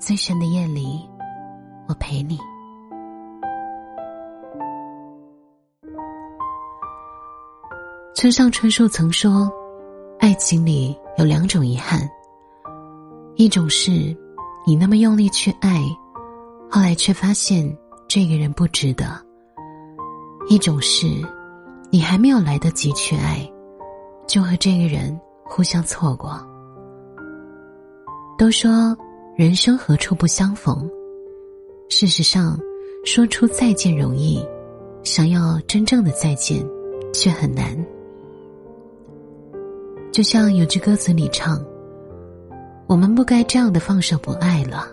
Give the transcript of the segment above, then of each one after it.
最深的夜里，我陪你。村上春树曾说：“爱情里有两种遗憾，一种是你那么用力去爱，后来却发现这个人不值得；一种是你还没有来得及去爱，就和这个人互相错过。”都说。人生何处不相逢？事实上，说出再见容易，想要真正的再见，却很难。就像有句歌词里唱：“我们不该这样的放手不爱了。”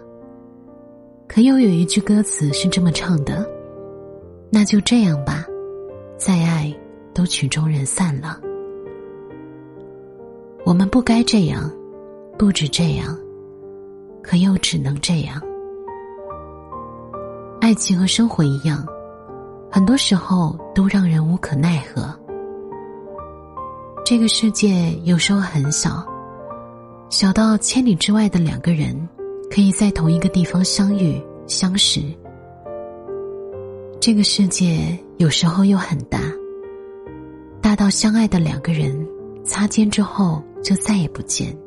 可又有一句歌词是这么唱的：“那就这样吧，再爱都曲终人散了。”我们不该这样，不止这样。可又只能这样。爱情和生活一样，很多时候都让人无可奈何。这个世界有时候很小，小到千里之外的两个人可以在同一个地方相遇相识。这个世界有时候又很大，大到相爱的两个人擦肩之后就再也不见。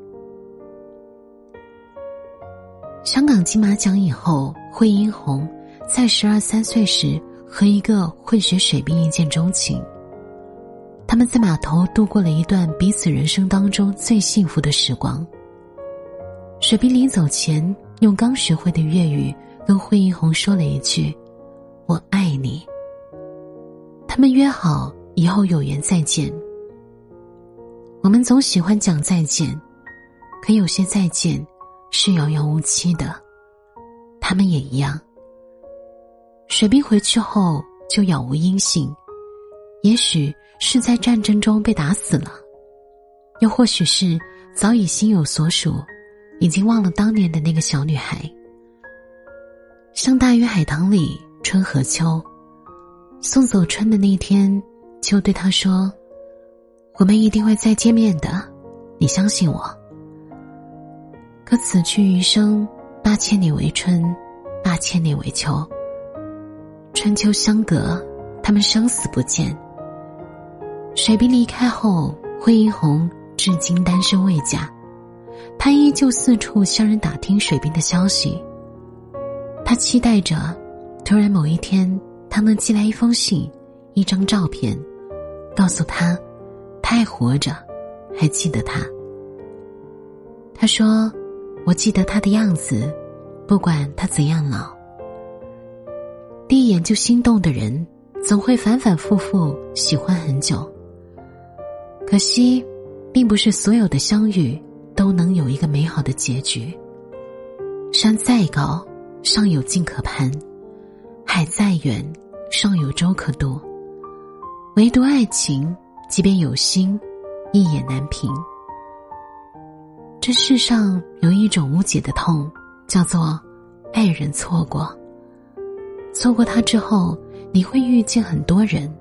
香港金马奖以后，惠英红在十二三岁时和一个混血水兵一见钟情。他们在码头度过了一段彼此人生当中最幸福的时光。水兵临走前用刚学会的粤语跟惠英红说了一句：“我爱你。”他们约好以后有缘再见。我们总喜欢讲再见，可有些再见。是遥遥无期的，他们也一样。水兵回去后就杳无音信，也许是在战争中被打死了，又或许是早已心有所属，已经忘了当年的那个小女孩。像《大鱼海棠》里春和秋，送走春的那天，秋对他说：“我们一定会再见面的，你相信我。”可此去余生，八千里为春，八千里为秋。春秋相隔，他们生死不见。水兵离开后，惠英红至今单身未嫁，她依旧四处向人打听水兵的消息。她期待着，突然某一天，他能寄来一封信，一张照片，告诉他，他还活着，还记得他。他说。我记得他的样子，不管他怎样老。第一眼就心动的人，总会反反复复喜欢很久。可惜，并不是所有的相遇都能有一个美好的结局。山再高，尚有径可攀；海再远，尚有舟可渡。唯独爱情，即便有心，一眼难平。这世上有一种无解的痛，叫做爱人错过。错过他之后，你会遇见很多人，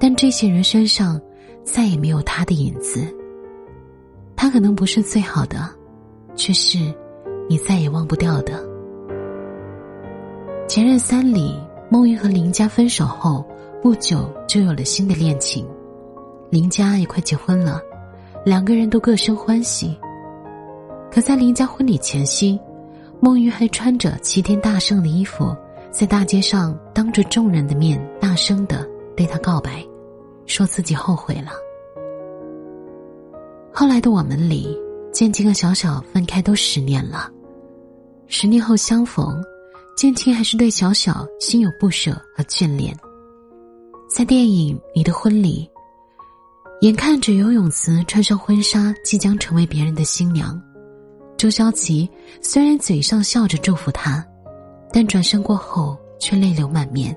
但这些人身上再也没有他的影子。他可能不是最好的，却是你再也忘不掉的。前任三里，梦玉和林佳分手后不久就有了新的恋情，林佳也快结婚了，两个人都各生欢喜。可在林家婚礼前夕，孟玉还穿着齐天大圣的衣服，在大街上当着众人的面大声的对他告白，说自己后悔了。后来的我们里，建青和小小分开都十年了，十年后相逢，建青还是对小小心有不舍和眷恋。在电影《你的婚礼》，眼看着游泳池穿上婚纱，即将成为别人的新娘。周潇齐虽然嘴上笑着祝福他，但转身过后却泪流满面。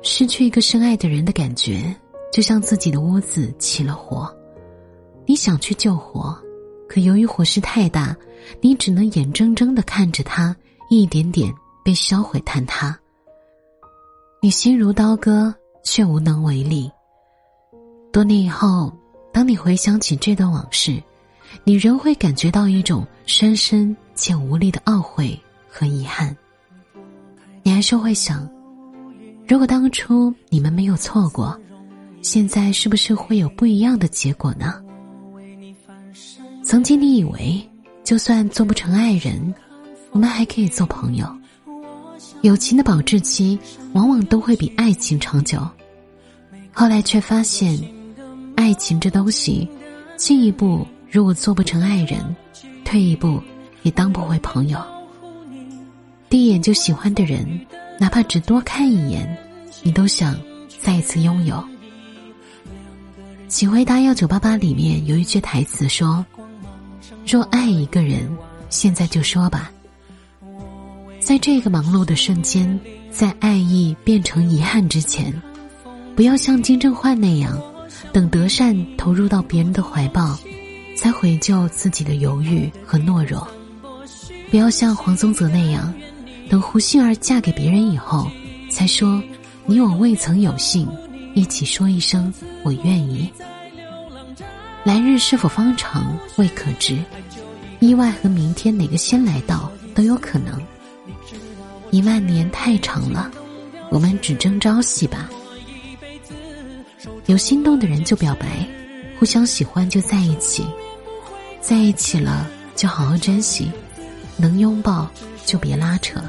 失去一个深爱的人的感觉，就像自己的屋子起了火，你想去救火，可由于火势太大，你只能眼睁睁的看着它一点点被烧毁坍塌。你心如刀割，却无能为力。多年以后，当你回想起这段往事，你仍会感觉到一种深深且无力的懊悔和遗憾。你还是会想。如果当初你们没有错过，现在是不是会有不一样的结果呢？曾经你以为，就算做不成爱人，我们还可以做朋友。友情的保质期往往都会比爱情长久。后来却发现，爱情这东西，进一步如果做不成爱人，退一步也当不回朋友。第一眼就喜欢的人。哪怕只多看一眼，你都想再一次拥有。请回答幺九八八里面有一句台词说：“若爱一个人，现在就说吧。”在这个忙碌的瞬间，在爱意变成遗憾之前，不要像金正焕那样，等德善投入到别人的怀抱，才悔疚自己的犹豫和懦弱；不要像黄宗泽那样。等胡杏儿嫁给别人以后，才说你我未曾有幸一起说一声我愿意。来日是否方长未可知，意外和明天哪个先来到都有可能。一万年太长了，我们只争朝夕吧。有心动的人就表白，互相喜欢就在一起，在一起了就好好珍惜，能拥抱。就别拉扯。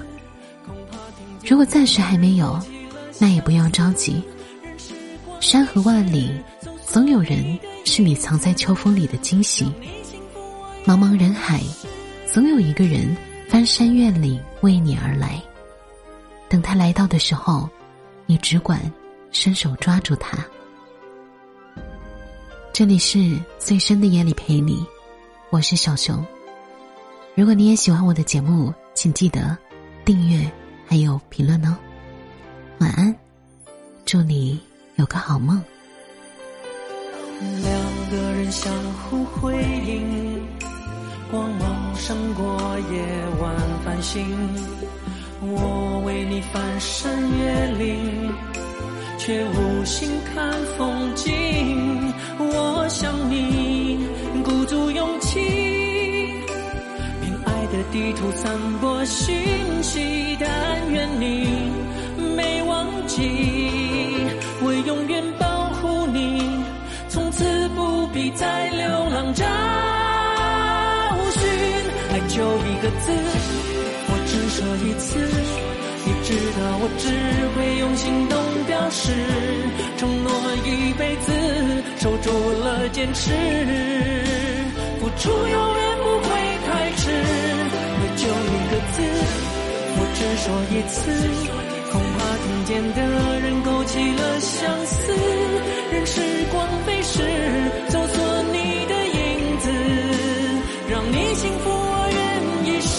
如果暂时还没有，那也不要着急。山河万里，总有人是你藏在秋风里的惊喜。茫茫人海，总有一个人翻山越岭为你而来。等他来到的时候，你只管伸手抓住他。这里是最深的夜里陪你，我是小熊。如果你也喜欢我的节目。请记得订阅，还有评论哦。晚安，祝你有个好梦。两个人相互辉映，光芒胜过夜晚繁星。我为你翻山越岭，却无心看风地图散播讯息，但愿你没忘记，我永远保护你，从此不必再流浪找寻。爱就一个字，我只说一次，你知道我只会用行动表示，承诺一辈子，守住了坚持，说一次，恐怕听见的人勾起了相思。任时光飞逝，搜索你的影子，让你幸福，我愿意试。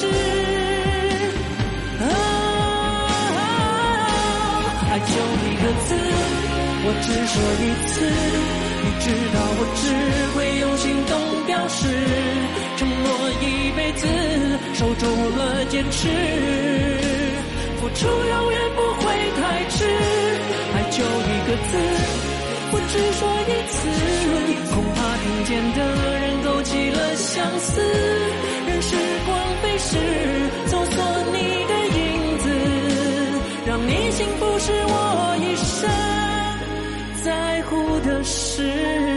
啊。爱就一个字，我只说一次，你知道我只会用行动表示，承诺一辈子。守住了坚持，付出永远不会太迟。爱就一个字，我只说一次，恐怕听见的人勾起了相思。任时光飞逝，搜索你的影子，让你幸福是我一生在乎的事。